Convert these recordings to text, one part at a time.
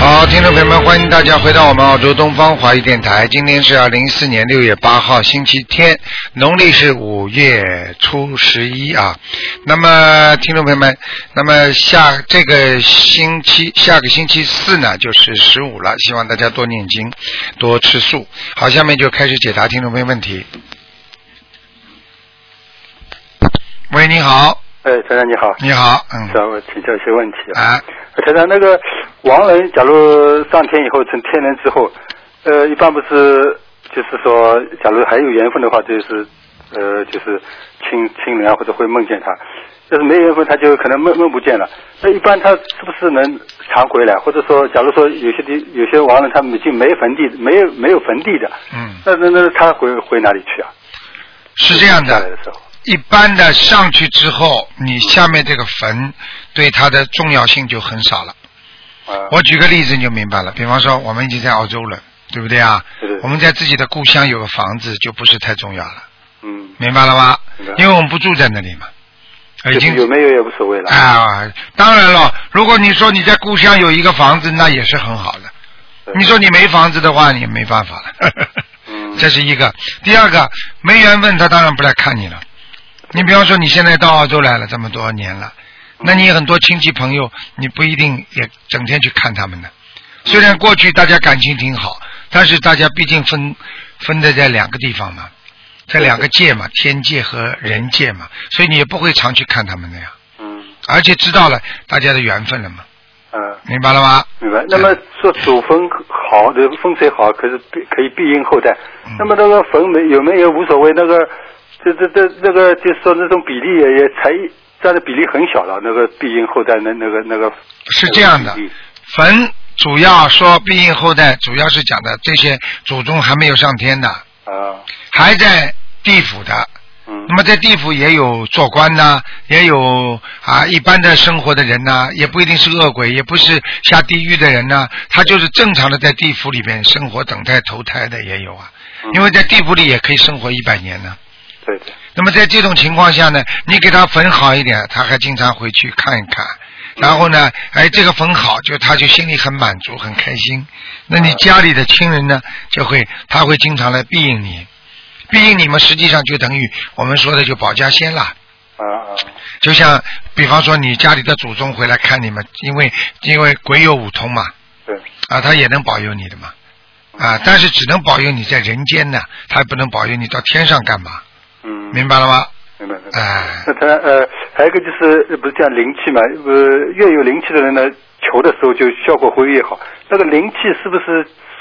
好，听众朋友们，欢迎大家回到我们澳洲东方华语电台。今天是二零一四年六月八号，星期天，农历是五月初十一啊。那么，听众朋友们，那么下这个星期下个星期四呢，就是十五了，希望大家多念经，多吃素。好，下面就开始解答听众朋友问题。喂，你好，哎，台长你好，你好，嗯，想我请教一些问题啊。啊，台长，那个亡人假如上天以后成天人之后，呃，一般不是就是说，假如还有缘分的话，就是呃，就是亲亲人啊，或者会梦见他。要是没缘分，他就可能梦梦不见了。那一般他是不是能常回来？或者说，假如说有些地有些亡人他们已经没坟地，没有没有坟地的，嗯，那那那他回回哪里去啊？是这样的下来的。时候，一般的上去之后，你下面这个坟对它的重要性就很少了。啊，我举个例子你就明白了，比方说我们已经在澳洲了，对不对啊？我们在自己的故乡有个房子就不是太重要了，嗯，明白了吗？因为我们不住在那里嘛，已经有没有也无所谓了。啊，当然了，如果你说你在故乡有一个房子，那也是很好的。你说你没房子的话，你也没办法了。嗯 这是一个。第二个，没缘分，他当然不来看你了。你比方说，你现在到澳洲来了这么多年了，那你很多亲戚朋友，你不一定也整天去看他们的。虽然过去大家感情挺好，但是大家毕竟分分的在两个地方嘛，在两个界嘛，天界和人界嘛，所以你也不会常去看他们的呀。嗯而且知道了大家的缘分了嘛，嗯。明白了吗？明白。那么说祖坟好的风水好，可是庇可以庇荫后代。嗯那么那个坟没有没有无所谓，那个这这这那个就是说那种比例也也才占的比例很小了，那个庇荫后代那那个那个是这样的坟主要说庇荫后代，主要是讲的这些祖宗还没有上天的，啊还在地府的。嗯那么在地府也有做官呐、也有啊一般的生活的人呐、也不一定是恶鬼，也不是下地狱的人呐、他就是正常的在地府里边生活，等待投胎的也有啊。嗯因为在地府里也可以生活一百年呢。对对那么在这种情况下呢，你给他坟好一点，他还经常回去看一看。然后呢，哎，这个坟好，就他就心里很满足，很开心。那你家里的亲人呢，就会他会经常来庇应你，庇应你们实际上就等于我们说的就保家仙啦。啊啊就像比方说你家里的祖宗回来看你们，因为因为鬼有五通嘛，对啊，他也能保佑你的嘛，啊，但是只能保佑你在人间呢，他不能保佑你到天上干嘛？嗯明白了吗？明白明白。哎、那他呃还有一个就是呃不是讲灵气嘛？呃，越有灵气的人呢，求的时候就效果会越好。那个灵气是不是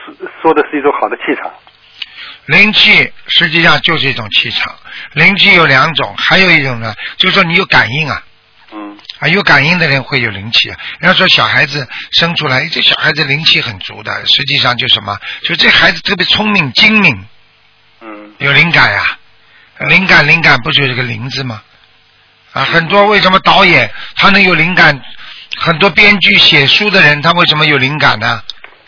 说说的是一种好的气场？灵气实际上就是一种气场，灵气有两种，还有一种呢，就是说你有感应啊，嗯啊，有感应的人会有灵气啊。人家说小孩子生出来，这小孩子灵气很足的，实际上就什么，就这孩子特别聪明精明，嗯有灵感呀、灵感灵感不就是个灵字吗？啊，很多为什么导演他能有灵感？很多编剧写书的人，他为什么有灵感呢？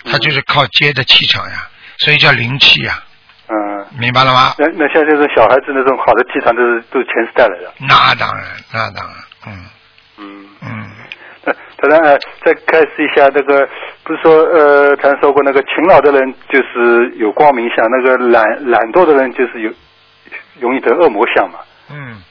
他就是靠接的气场呀，所以叫灵气呀，嗯。明白了吗？那那像这种小孩子那种好的气场都是都是前世带来的。那当然，那当然，嗯嗯。嗯，那当然呃，再开始一下那个，不是说呃，他说过那个勤劳的人就是有光明相，那个懒懒惰的人就是有容易得恶魔相嘛。嗯，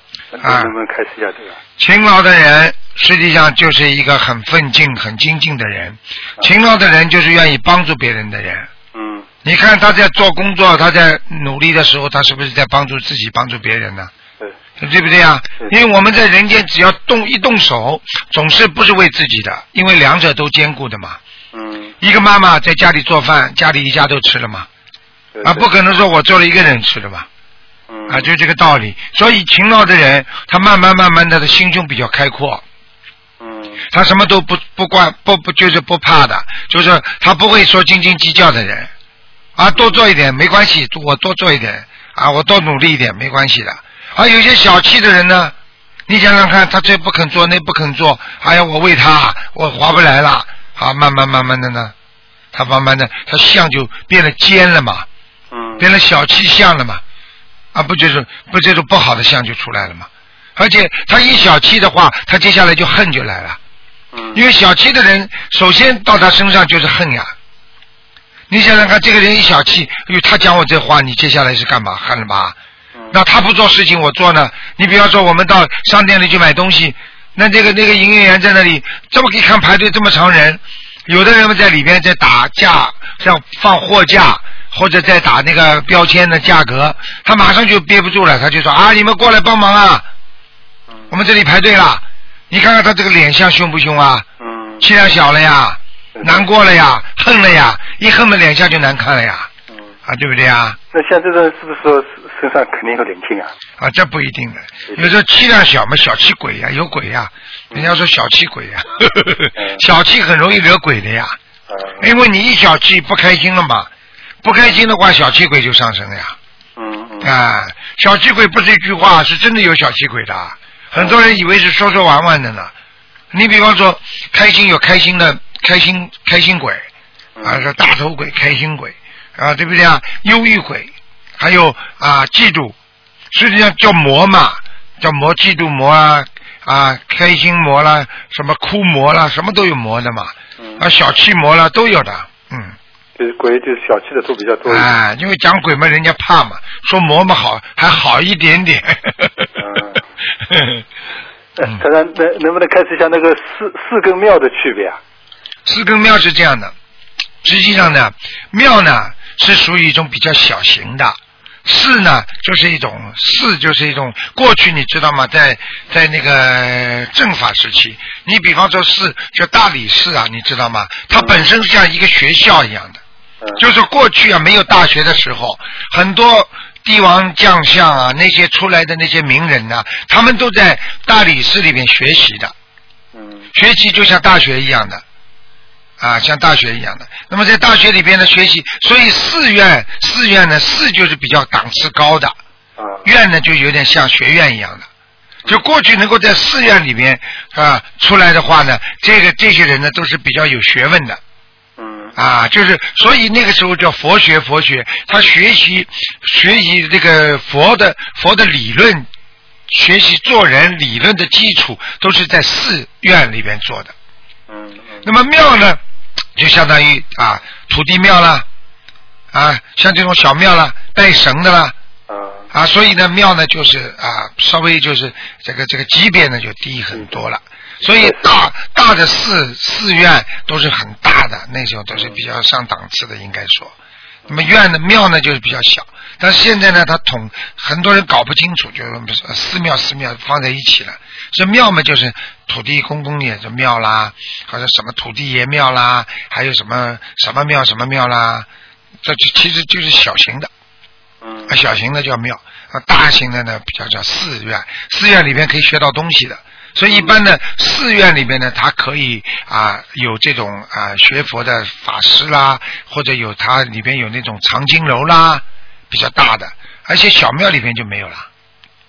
啊能不能开始一下这个？勤劳的人实际上就是一个很奋进、很精进的人。勤劳的人就是愿意帮助别人的人。嗯你看他在做工作，他在努力的时候，他是不是在帮助自己、帮助别人呢？对，对不对啊？因为我们在人间，只要动一动手，总是不是为自己的，因为两者都兼顾的嘛。嗯。一个妈妈在家里做饭，家里一家都吃了嘛，啊，不可能说我做了一个人吃的嘛。嗯啊，就这个道理。所以勤劳的人，他慢慢慢慢的，他心胸比较开阔，嗯他什么都不不管不不就是不怕的，就是他不会说斤斤计较的人，啊，多做一点没关系，我多做一点啊，我多努力一点没关系的。而有些小气的人呢，你想想看，他这不肯做那不肯做，哎呀，我为他我划不来了好，慢慢慢慢的呢，他慢慢的，他相就变得尖了嘛，嗯，变得小气相了嘛，啊，不就是不这种不好的相就出来了嘛？而且他一小气的话，他接下来就恨就来了，嗯，因为小气的人首先到他身上就是恨呀。你想想看，这个人一小气，哎呦，他讲我这话，你接下来是干嘛？恨了吧？嗯那他不做事情，我做呢？你比方说，我们到商店里去买东西，那这个那个营业员在那里，这么一看排队这么长人，有的人们在里边在打架，像放货架或者在打那个标签的价格，他马上就憋不住了，他就说啊，你们过来帮忙啊，嗯我们这里排队了。你看看他这个脸相凶不凶啊？嗯气量小了呀，难过了呀，恨了呀，一恨嘛脸相就难看了呀，嗯，啊，对不对啊？那像这种是不是说身上肯定有灵性啊？啊，这不一定的，有时候气量小嘛，小气鬼呀，有鬼呀，人家说小气鬼呀，小气很容易惹鬼的呀，嗯因为你一小气不开心了嘛，不开心的话，小气鬼就上升了呀，嗯嗯。啊，小气鬼不是一句话，是真的有小气鬼的，很多人以为是说说玩玩的呢。你比方说，开心有开心的开心开心鬼，啊，是大头鬼、开心鬼，啊，对不对啊？忧郁鬼，还有啊，嫉妒，实际上叫魔嘛，叫魔，嫉妒魔啊，啊，开心魔啦，什么哭魔啦，什么都有魔的嘛，嗯，啊，小气魔啦都有的，嗯，就是鬼就是小气的都比较多。啊，因为讲鬼嘛，人家怕嘛，说魔嘛好，还好一点点。嗯那台长，能能不能开始一下那个四四跟庙的区别啊？四跟庙是这样的，实际上呢，庙呢是属于一种比较小型的，寺呢就是一种寺就是一种过去你知道吗？在在那个政法时期，你比方说寺叫大理寺啊，你知道吗？它本身像一个学校一样的，嗯，就是过去啊没有大学的时候，很多帝王将相啊那些出来的那些名人呐、他们都在大理寺里面学习的。嗯学习就像大学一样的，啊，像大学一样的。那么在大学里边的，学习，所以寺院，寺院呢，寺就是比较档次高的，啊院呢就有点像学院一样的。就过去能够在寺院里面啊出来的话呢，这个这些人呢都是比较有学问的嗯啊，就是所以那个时候叫佛学，佛学，他学习学习这个佛的佛的理论，学习做人理论的基础都是在寺院里边做的。嗯嗯那么庙呢，就相当于啊土地庙啦，啊像这种小庙啦，拜神的啦，啊啊，所以呢庙呢就是啊稍微就是这个这个级别呢就低很多了。所以大大的寺寺院都是很大的，那时候都是比较上档次的，应该说。那么院的庙呢就是比较小，但是现在呢它统很多人搞不清楚，就是呃寺庙寺庙放在一起了。这庙嘛就是土地公公爷这庙啦，或者什么土地爷庙啦，还有什么什么庙什么庙啦，这就其实就是小型的。小型的叫庙，啊，大型的呢比较叫寺院。寺院里边可以学到东西的，所以一般的寺院里边呢，它可以啊有这种啊学佛的法师啦，或者有它里边有那种藏经楼啦，比较大的，而且小庙里边就没有了。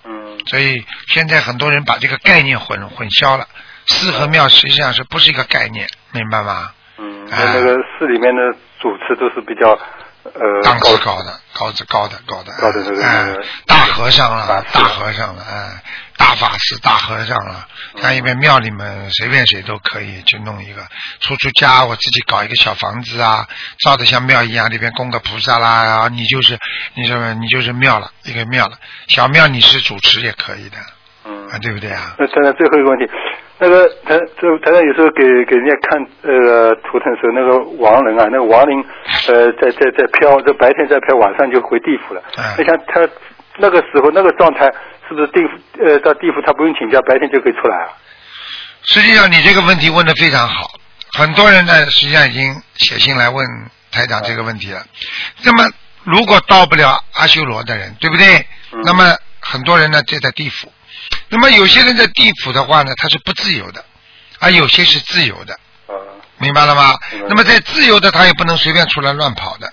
嗯所以现在很多人把这个概念混混淆了，寺和庙实际上是不是一个概念，明白吗？嗯，那个寺里面的主持都是比较呃档次高高的，高子高的高的，高的这个哎大和尚了大和尚了，哎，大法师、大和尚了。像一边庙里面随便谁都可以去弄一个，出出家，我自己搞一个小房子啊，造的像庙一样，里边供个菩萨啦，然后你就是你说你就是庙了，一个庙了。小庙你是主持也可以的，嗯啊，对不对啊？那现在最后一个问题，那个台这台上有时候给给人家看呃图腾的时候，那个亡人啊，那个亡灵呃在在在飘，这白天在飘，晚上就回地府了。嗯那像他那个时候那个状态，是不是地府呃到地府他不用请假，白天就可以出来啊？实际上，你这个问题问的非常好，很多人呢，实际上已经写信来问台长这个问题了。那么，如果到不了阿修罗的人，对不对？嗯那么很多人呢就在地府。那么有些人在地府的话呢，他是不自由的，而有些是自由的，啊，明白了吗？那么在自由的，他也不能随便出来乱跑的。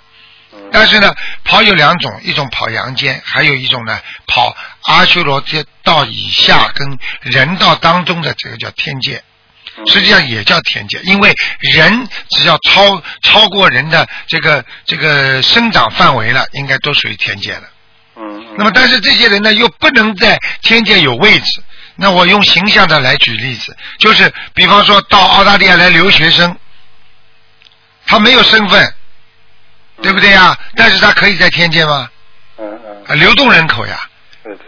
嗯但是呢，跑有两种，一种跑阳间，还有一种呢跑阿修罗街道以下跟人道当中的这个叫天界。实际上也叫天界，因为人只要超超过人的这个这个生长范围了，应该都属于天界了。那么，但是这些人呢，又不能在天界有位置。那我用形象的来举例子，就是比方说到澳大利亚来留学生，他没有身份，对不对呀？但是他可以在天界吗？嗯嗯，啊流动人口呀。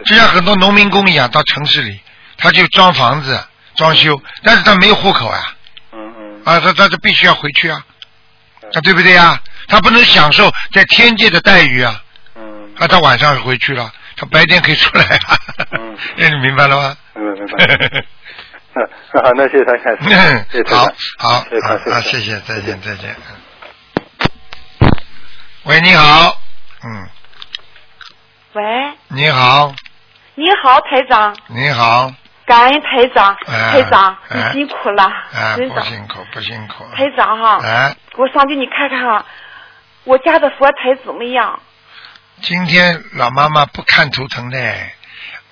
就像很多农民工一样，到城市里，他就装房子、装修，但是他没有户口呀，嗯嗯啊，他他就必须要回去啊，啊，对不对呀？他不能享受在天界的待遇啊，嗯啊，他晚上回去了，他白天可以出来啊，嗯 那你明白了吗？明白明白。那那好，那谢谢台长，谢谢台好，好谢谢谢谢，再见，再见。喂，你好，嗯，喂，你好，你好，台长，你好，感恩台长，哎台长，哎你辛苦了，哎，真的，不辛苦，不辛苦，台长哈，哎，我上去你看看哈，我家的佛台怎么样？今天老妈妈不看图腾的，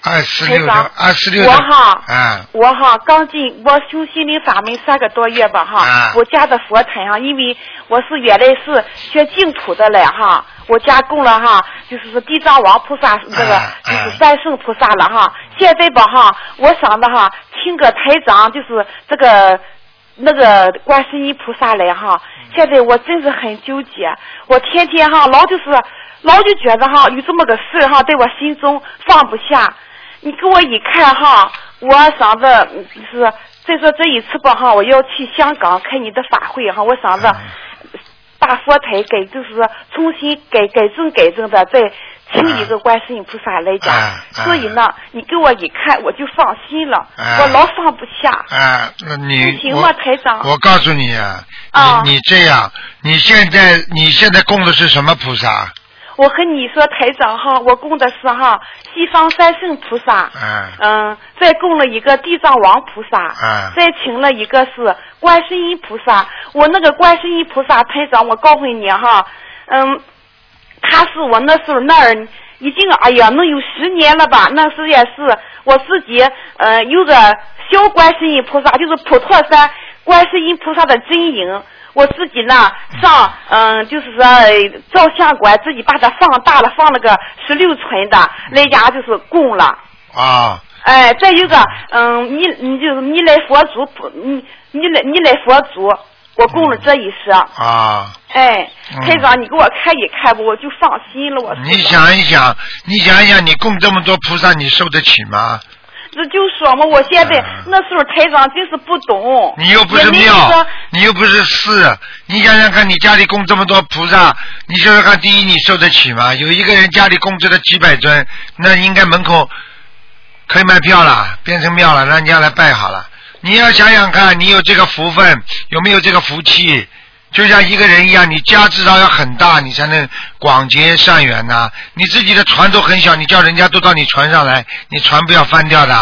二四六二四六的，我哈啊，我哈刚进我修心灵法门三个多月吧哈，啊我家的佛台哈，因为我是原来是学净土的嘞哈，我家供了哈，就是说地藏王菩萨这个就是三圣菩萨了哈，现在吧哈，我想的哈，请个台长就是这个。那个观世音菩萨来哈，现在我真是很纠结，我天天哈老就是老就觉得哈有这么个事儿哈，在我心中放不下。你给我一看哈，我想着嗯就是再说这一次吧哈，我要去香港开你的法会哈，我想着大佛台改就是重新改改正改正的，再请一个观世音菩萨来讲。所以呢，你给我一看我就放心了，啊我老放不下。啊，那你不行我吗台长我告诉你啊，啊你你这样，你现在你现在供的是什么菩萨？我和你说，台长哈，我供的是哈西方三圣菩萨，嗯嗯，再供了一个地藏王菩萨，嗯再请了一个是观世音菩萨。我那个观世音菩萨台长，我告诉你哈，嗯，他是我那时候那儿已经哎呀，能有十年了吧？那时也是我自己呃有个小观世音菩萨，就是普陀山观世音菩萨的真影。我自己呢上嗯，就是说照相馆自己把它放大了，放了个十六寸的，来家就是供了。啊，哎，再有个，嗯，你你就是你来佛祖，不你你来你来佛祖，我供了这一世。啊，哎，嗯台长，你给我看一看吧，我就放心了。我你想一想，你想一想，你供这么多菩萨，你受得起吗？这就说嘛，我现在、嗯那时候台长真是不懂。你又不是庙，你又不是寺，你想想看，你家里供这么多菩萨，你想想看，第一你受得起吗？有一个人家里供着了几百尊，那应该门口可以卖票了，变成庙了，让人家来拜好了。你要想想看，你有这个福分，有没有这个福气？就像一个人一样，你家至少要很大，你才能广结善缘呐、你自己的船都很小，你叫人家都到你船上来，你船不要翻掉的。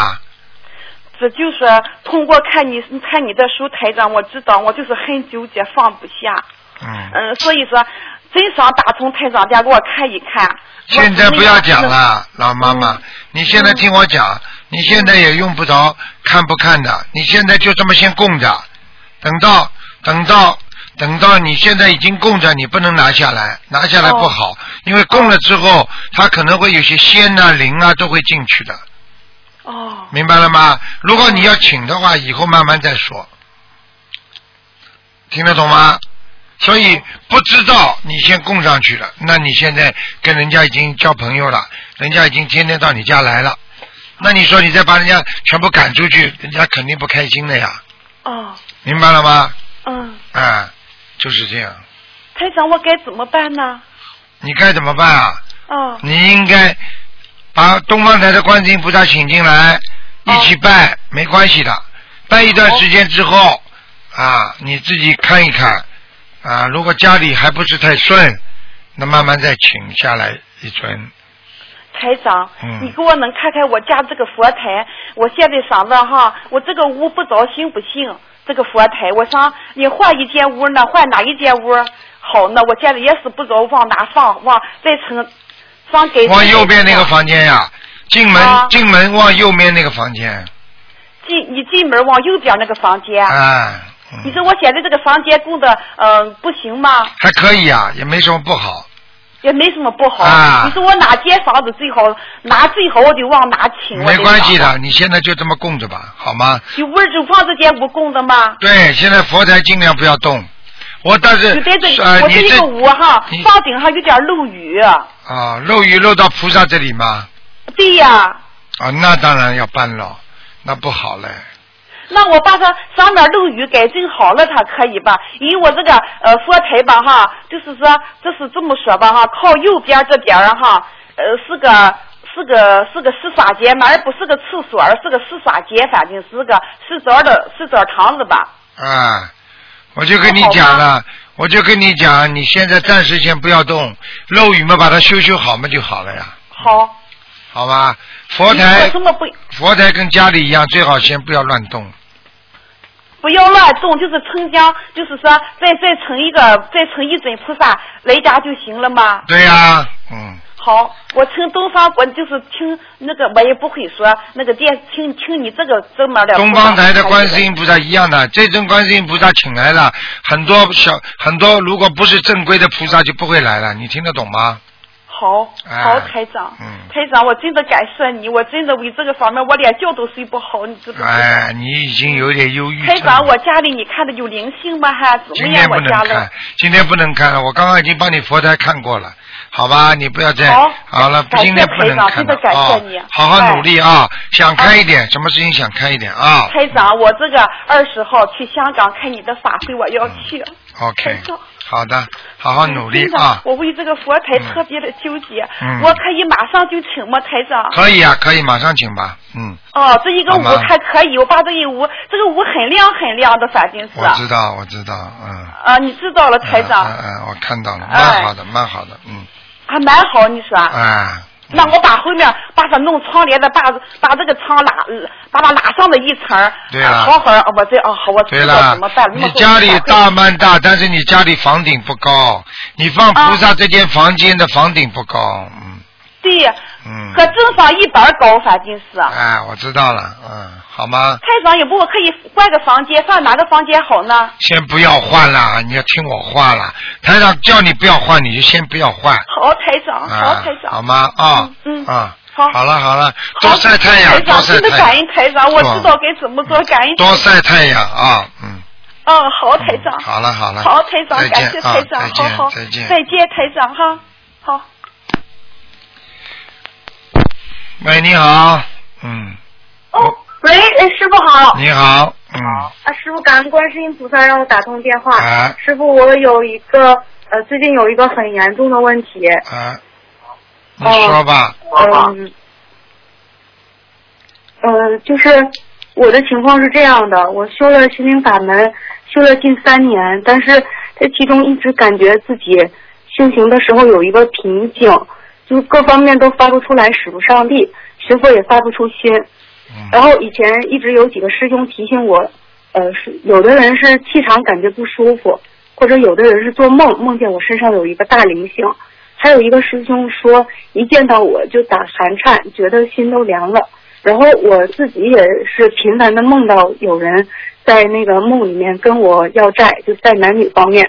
这就是通过看你看你的书，台长，我知道我就是很纠结，放不下。嗯。嗯，所以说真想打通台长家给我看一看。现在不要讲了。老妈妈，嗯你现在听我讲，你现在也用不着看不看的，你现在就这么先供着，等到等到等到你现在已经供着，你不能拿下来，拿下来不好，因为供了之后，它可能会有些仙呐、灵啊都会进去的，哦，明白了吗？如果你要请的话，以后慢慢再说，听得懂吗？所以不知道你先供上去了，那你现在跟人家已经交朋友了，人家已经天天到你家来了，那你说你再把人家全部赶出去，人家肯定不开心的呀，哦，明白了吗？嗯，啊，就是这样，台长，我该怎么办呢？你该怎么办啊？哦，你应该把东方台的观世音菩萨请进来，一起拜，没关系的。拜一段时间之后，啊，你自己看一看，啊，如果家里还不是太顺，那慢慢再请下来一尊。台长，嗯你给我能看看我家这个佛台？我现在想着哈，我这个屋不着行不行？这个佛台，我想你换一间屋呢，换哪一间屋好呢？我现在也是不知道往哪放，往再成放给往右边那个房间呀，进门、啊进门往右面那个房间，进你进门往右边那个房间。啊，嗯你说我现在这个房间供的，嗯、不行吗？还可以啊，也没什么不好。也没什么不好。啊你说我哪间房子最好，哪最好我就往哪请。没关系的，你现在就这么供着吧，好吗？就屋儿就放这间不供的吗？对，现在佛台尽量不要动。我但是就在这，呃，我这一个屋哈，房顶上有点漏雨。啊，漏雨漏到菩萨这里吗？对呀，啊，那当然要搬了，那不好嘞。那我把它上面漏雨改正好了，它可以吧？因为我这个呃佛台吧哈，就是说这是这么说吧哈，靠右边这边儿哈，呃是个是个是个洗刷间嘛，而不是个厕所，而是个洗刷间，反正是个洗澡的洗澡堂子吧。啊，我就跟你讲了，我就跟你讲，你现在暂时先不要动，漏雨嘛，把它修修好嘛就好了呀，好，好吧？佛台佛台跟家里一样，最好先不要乱动。不要乱动，就是称香，就是说再再成一个再成一尊菩萨来家就行了吗？对呀、嗯，好，我听东方我就是听那个，我也不会说那个电，听听你这个这么的。东方台的观世音菩萨一样的，这尊观世音菩萨请来了很多小很多，如果不是正规的菩萨就不会来了，你听得懂吗？好，哎好，台长，嗯台长，我真的感谢你，我真的为这个方面我连觉都睡不好，你知不知道？哎，你已经有点忧郁症。台长，我家里你看的有灵性吗？还怎么样？今天不能我家里看，今天不能看了，我刚刚已经帮你佛台看过了，好吧？你不要再好了，今天不能看了台长真的感谢哦你，好好努力啊，想开一哎点，什么事情想开一点啊台长，我这个二十号去香港开你的法会，我要去。？OK，好的，好好努力啊，我为这个佛台特别的纠结，嗯我可以马上就请吗，台长？可以啊，可以，马上请吧，嗯，哦，这一个屋还可以，我把这一屋，这个屋很亮很亮的，反正是。我知道，我知道，嗯。啊，你知道了，台长，嗯嗯嗯，我看到了，哎蛮好的，蛮好的，嗯，还蛮好，你说。哎，那我把后面把它弄窗帘的，把把这个窗拉，把它拉上的一层。对好好，哦我这啊好，我知道了怎么办。，你家里大蛮大，但是你家里房顶不高，你放菩萨这间房间的房顶不高，嗯对，嗯，和正房一般高，反正是。哎，我知道了，嗯，好吗？台长，要不我可以换个房间，放哪个房间好呢？先不要换了，你要听我话了。台长叫你不要换，你就先不要换，好，台长，好，啊台，长。好吗？啊，嗯嗯啊，好好了好了，好多晒太阳，台长，多晒真的感，恩台长，我知道该怎么做，感恩。多晒太阳啊，嗯，嗯，好，台长。好了好了，好，台长，再感谢台长，好好，再见再见，台长哈，好。喂，你好，嗯，哦，喂，哎，师傅好。你好，嗯，啊，师傅，感恩观世音菩萨让我打通电话。啊。师傅，我有一个呃，最近有一个很严重的问题。啊，你说吧，嗯，呃，就是我的情况是这样的，我修了心灵法门，修了近三年，但是这其中一直感觉自己修行的时候有一个瓶颈，就是各方面都发不出来，使不上力，学佛也发不出心。嗯，然后以前一直有几个师兄提醒我，呃，是有的人是气场感觉不舒服，或者有的人是做梦梦见我身上有一个大灵性，还有一个师兄说一见到我就打寒颤，觉得心都凉了。然后我自己也是频繁的梦到有人在那个梦里面跟我要债，就在男女方面。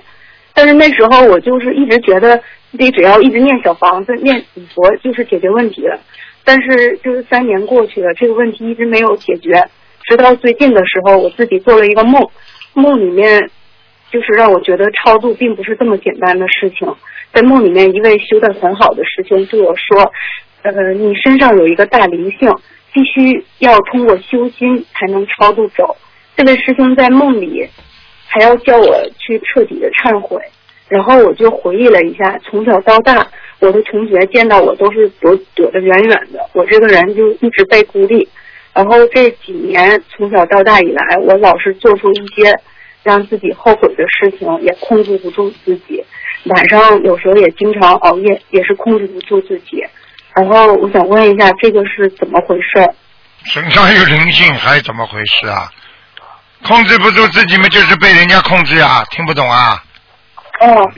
但是那时候我就是一直觉得自己只要一直念小房子、念礼佛就是解决问题了。但是就是三年过去了，这个问题一直没有解决。直到最近的时候，我自己做了一个梦，梦里面就是让我觉得超度并不是这么简单的事情。在梦里面，一位修得很好的师兄对我说：“呃，你身上有一个大灵性，必须要通过修心才能超度走。”这位师兄在梦里还要叫我去彻底的忏悔。然后我就回忆了一下，从小到大，我的同学见到我都是躲躲得远远的，我这个人就一直被孤立。然后这几年从小到大以来，我老是做出一些让自己后悔的事情，也控制不住自己。晚上有时候也经常熬夜，也是控制不住自己。然后我想问一下，这个是怎么回事？身上有灵性还是怎么回事啊？控制不住自己嘛，就是被人家控制啊，听不懂啊？哦，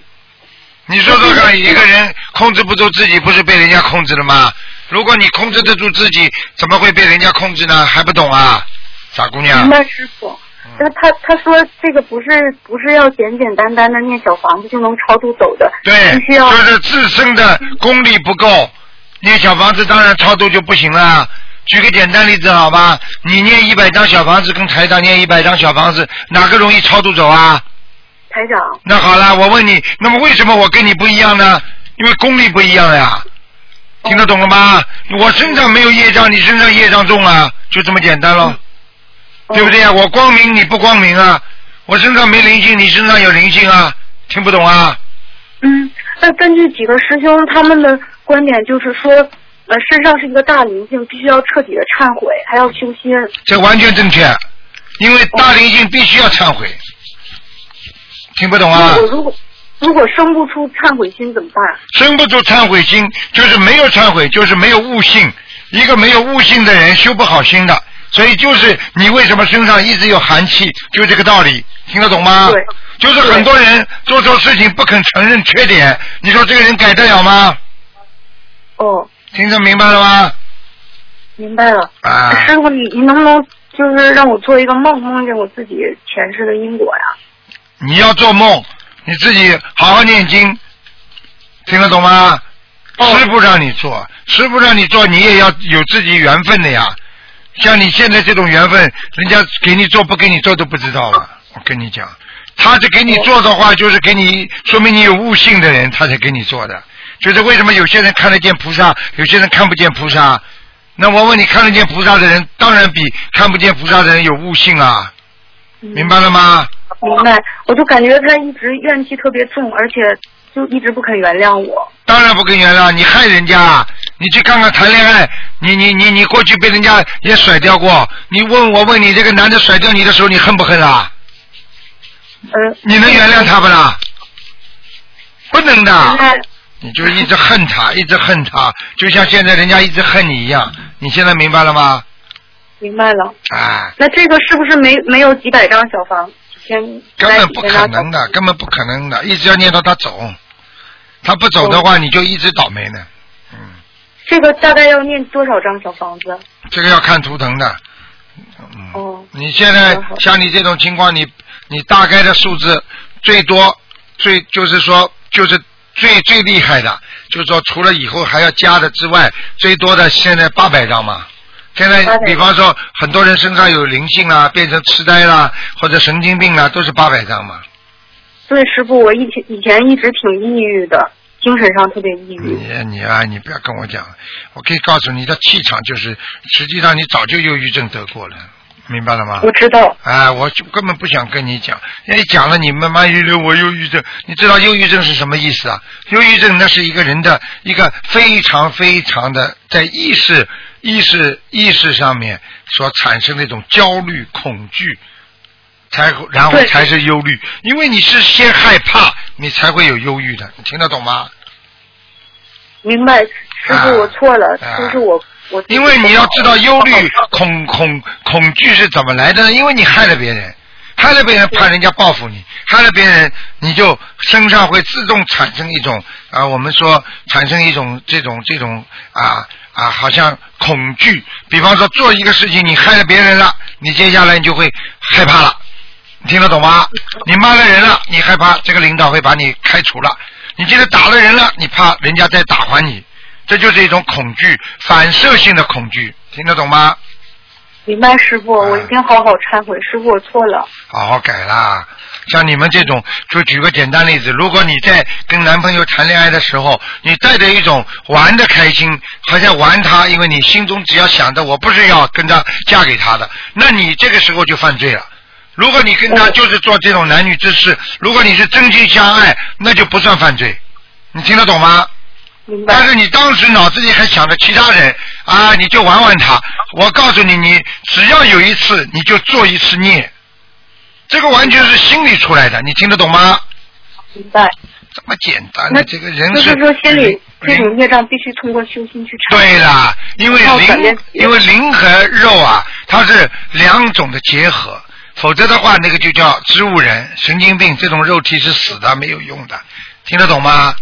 你说说看，一个人控制不住自己，不是被人家控制了吗？如果你控制得住自己，怎么会被人家控制呢？还不懂啊？傻姑娘明。白师傅。那他他说这个不是不是要简简单单的念小房子就能超度走的，对，必须要就是自身的功力不够，念小房子当然超度就不行了。举个简单例子好吧，你念一百张小房子跟台长念一百张小房子，哪个容易超度走啊？台长。那好了，我问你，那么为什么我跟你不一样呢？因为功力不一样呀。听得懂了吗？我身上没有业障，你身上业障重啊，就这么简单咯，对不对啊？我光明，你不光明啊。我身上没灵性，你身上有灵性啊。听不懂啊？嗯，那根据几个师兄他们的观点，就是说，呃，身上是一个大灵性，必须要彻底的忏悔，还要修心。这完全正确，因为大灵性必须要忏悔。听不懂啊？我如果如果生不出忏悔心怎么办？生不出忏悔心，就是没有忏悔，就是没有悟性。一个没有悟性的人，修不好心的。所以就是你为什么身上一直有寒气，就这个道理，听得懂吗？对。就是很多人做错事情不肯承认缺点，你说这个人改得了吗？哦，听得明白了吗？明白了。啊师傅，你你能不能就是让我做一个梦，梦见我自己前世的因果呀？你要做梦，你自己好好念经，听得懂吗？哦师傅让你做，师傅让你做，你也要有自己缘分的呀。像你现在这种缘分，人家给你做不给你做都不知道了。我跟你讲，他这给你做的话，就是给你说明你有悟性的人，他才给你做的。就是为什么有些人看得见菩萨，有些人看不见菩萨。那我问你，看得见菩萨的人，当然比看不见菩萨的人有悟性啊，明白了吗？明白，我就感觉他一直怨气特别重，而且就一直不肯原谅我。当然不肯原谅，你害人家，你去看看谈恋爱，你你你你过去被人家也甩掉过，你问我问你，这个男的甩掉你的时候，你恨不恨啊？嗯。你能原谅他不啦？不能的，白。你就一直恨他，一直恨他，就像现在人家一直恨你一样。你现在明白了吗？明白了。哎，那这个是不是没没有几百张小房？根本不可能的，根本不可能的，一直要念到他走，他不走的话，你就一直倒霉呢。嗯。这个大概要念多少张小房子？这个要看图腾的。嗯。哦。你现在像你这种情况，你你大概的数字最多最就是说就是最最厉害的，就是说除了以后还要加的之外，最多的现在八百张嘛。现在比方说很多人身上有灵性啊，变成痴呆啦，或者神经病啦，都是八百张嘛。对，师傅，我以前以前一直挺抑郁的，精神上特别抑郁。你你啊，你不要跟我讲，我可以告诉你的气场就是，实际上你早就忧郁症得过了，明白了吗？我知道。哎，我就根本不想跟你讲，因为讲了你慢慢一溜我忧郁症，你知道忧郁症是什么意思啊？忧郁症那是一个人的一个非常非常的在意识意识意识上面所产生的一种焦虑恐惧，才然后才是忧虑，因为你是先害怕，你才会有忧郁的，你听得懂吗？明白，师啊傅，我错了，啊就是我我。因为你要知道忧虑、恐恐恐惧是怎么来的呢？因为你害了别人，害了别人怕人家报复你，害了别人你就身上会自动产生一种啊，我们说产生一种这种这种啊啊，好像恐惧。比方说做一个事情，你害了别人了，你接下来你就会害怕了，你听得懂吗？你骂了人了，你害怕这个领导会把你开除了；你今天打了人了，你怕人家再打还你。这就是一种恐惧，反射性的恐惧，听得懂吗？明白，师傅，啊我一定好好忏悔，师傅，我错了。好好改啦。像你们这种，就举个简单例子，如果你在跟男朋友谈恋爱的时候，你带着一种玩的开心，好像玩他，因为你心中只要想着我不是要跟他嫁给他的，那你这个时候就犯罪了。如果你跟他就是做这种男女之事，如果你是真心相爱，那就不算犯罪。你听得懂吗？但。是你当时脑子里还想着其他人啊，你就玩玩他。我告诉你，你只要有一次，你就做一次孽，这个完全是心理出来的，你听得懂吗？明白。这么简单的，这个人就是说，心理这种业障必须通过修心去查。对啦，因为灵，因为灵和肉啊，它是两种的结合，否则的话，那个就叫植物人、神经病，这种肉体是死的，没有用的，听得懂吗？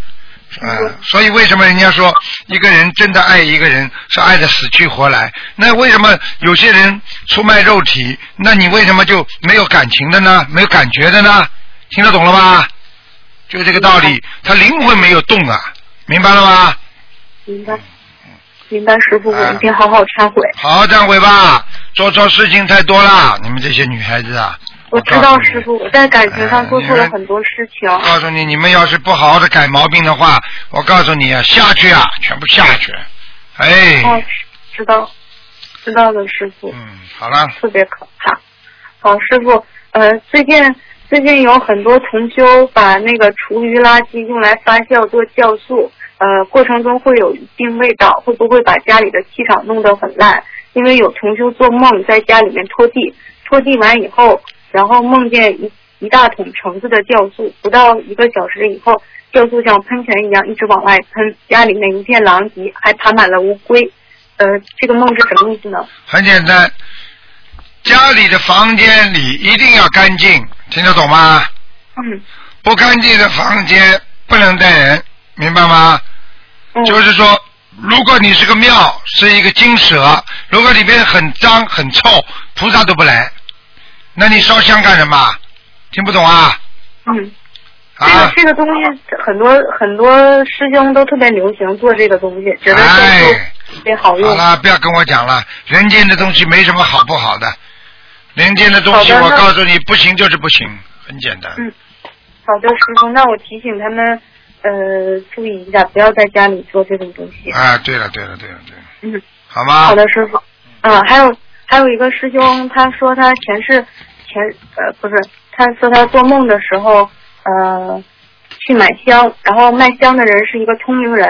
嗯，所以为什么人家说一个人真的爱一个人是爱的死去活来？那为什么有些人出卖肉体？那你为什么就没有感情的呢？没有感觉的呢？听得懂了吧？就这个道理，他灵魂没有动啊，明白了吗？明白，明白，师傅，我一定好好忏悔。好好忏悔吧，做错事情太多了，你们这些女孩子啊。我知道师傅，我在感情上做错了很多事情。我告诉你，你们要是不好好的改毛病的话，我告诉你啊，下去啊，全部下去。哎。哦，知道，知道了，师傅。嗯，好了。特别可怕。好，师傅，呃，最近最近有很多同修把那个厨余垃圾用来发酵做酵素，呃，过程中会有一定味道，会不会把家里的气场弄得很烂？因为有同修做梦在家里面拖地，拖地完以后。然后梦见一一大桶橙子的酵素，不到一个小时以后，酵素像喷泉一样一直往外喷，家里面一片狼藉，还爬满了乌龟。呃，这个梦是什么意思呢？很简单，家里的房间里一定要干净，听得懂吗？嗯。不干净的房间不能带人，明白吗？嗯。就是说，如果你是个庙，是一个金蛇，如果里面很脏很臭，菩萨都不来。那你烧香干什么？听不懂啊？嗯。啊。这个这个东西，很多很多师兄都特别流行做这个东西，觉得特别好用。好了，不要跟我讲了，人间的东西没什么好不好的，人间的东西我告诉你，不行就是不行，很简单。嗯。好的，师兄，那我提醒他们，呃，注意一下，不要在家里做这种东西。啊，对了，对了，对了，对了。嗯。好吗？好的，师傅。嗯，还有还有一个师兄，他说他前世。前呃不是，他说他做梦的时候，呃，去买香，然后卖香的人是一个聪明人，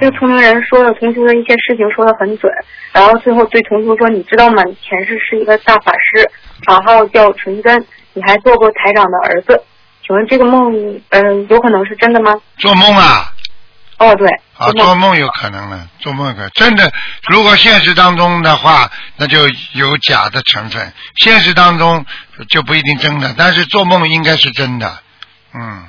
这个聪明人说了同修的一些事情说的很准，然后最后对同修说，你知道吗？你前世是一个大法师，法号叫纯真，你还做过台长的儿子，请问这个梦，嗯，有可能是真的吗？做梦啊。哦，对，啊，做梦有可能了，做梦可真的。如果现实当中的话，那就有假的成分，现实当中就不一定真的，但是做梦应该是真的，嗯。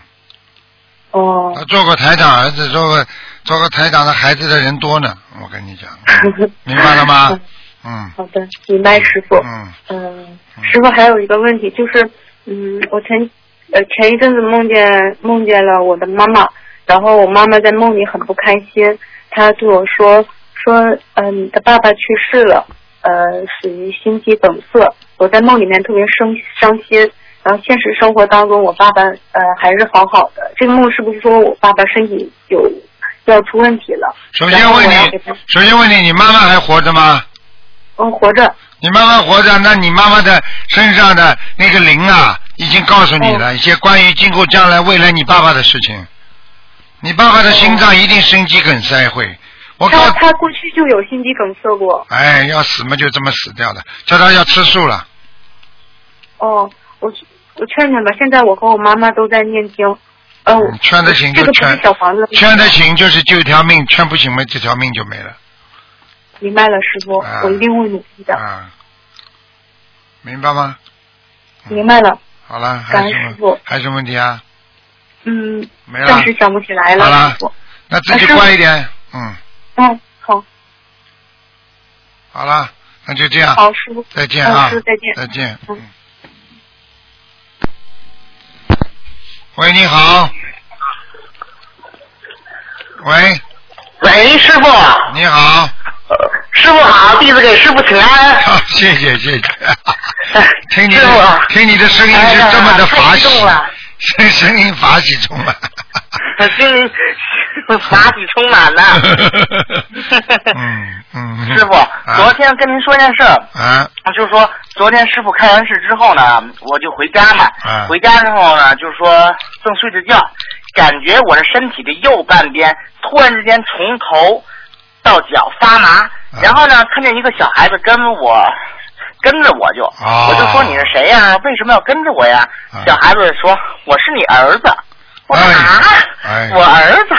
哦。他做过台长儿子，做过做过台长的孩子的人多呢，我跟你讲，明白了吗？嗯。好的，明白，师傅。嗯。嗯，师傅还有一个问题就是，嗯，我前呃前一阵子梦见梦见了我的妈妈。然后我妈妈在梦里很不开心，她对我说说，嗯，你的爸爸去世了，呃，属于心肌梗塞。我在梦里面特别伤伤心，然后现实生活当中我爸爸呃还是好好的。这个梦是不是说我爸爸身体有要出问题了？首先问你，首先问你，你妈妈还活着吗？嗯，活着。你妈妈活着，那你妈妈的身上的那个灵啊，已经告诉你了一些关于今后将来未来你爸爸的事情。你爸爸的心脏一定心肌梗塞会，我告他过去就有心肌梗塞过。哎，要死嘛就这么死掉的，叫他要吃素了。哦，我我劝劝吧，现在我和我妈妈都在念经。嗯，劝得行就劝，劝得行就是救一条命，劝不行嘛这条命就没了。明白了，师傅，我一定会努力的。啊，明白吗？明白了。好了，感谢师傅？还有什么问题啊？嗯，没了，暂时想不起来了。好了，那自己乖一点，嗯。嗯，好。好了，那就这样。好，师傅。再见啊！师傅再见。再见。嗯。喂，你好。喂。喂，师傅。你好。师傅好，弟子给师傅请安。好，谢谢谢谢。听你的，听你的声音是这么的法喜。声声音法喜充满，声音法喜充满了。嗯嗯。师傅，昨天跟您说件事。啊。就是说，昨天师傅开完市之后呢，我就回家嘛。啊。回家之后呢，就是说正睡着觉，感觉我的身体的右半边突然之间从头到脚发麻，然后呢，看见一个小孩子跟我。跟着我就，我就说你是谁呀？为什么要跟着我呀？小孩子说我是你儿子。我说啊，我儿子。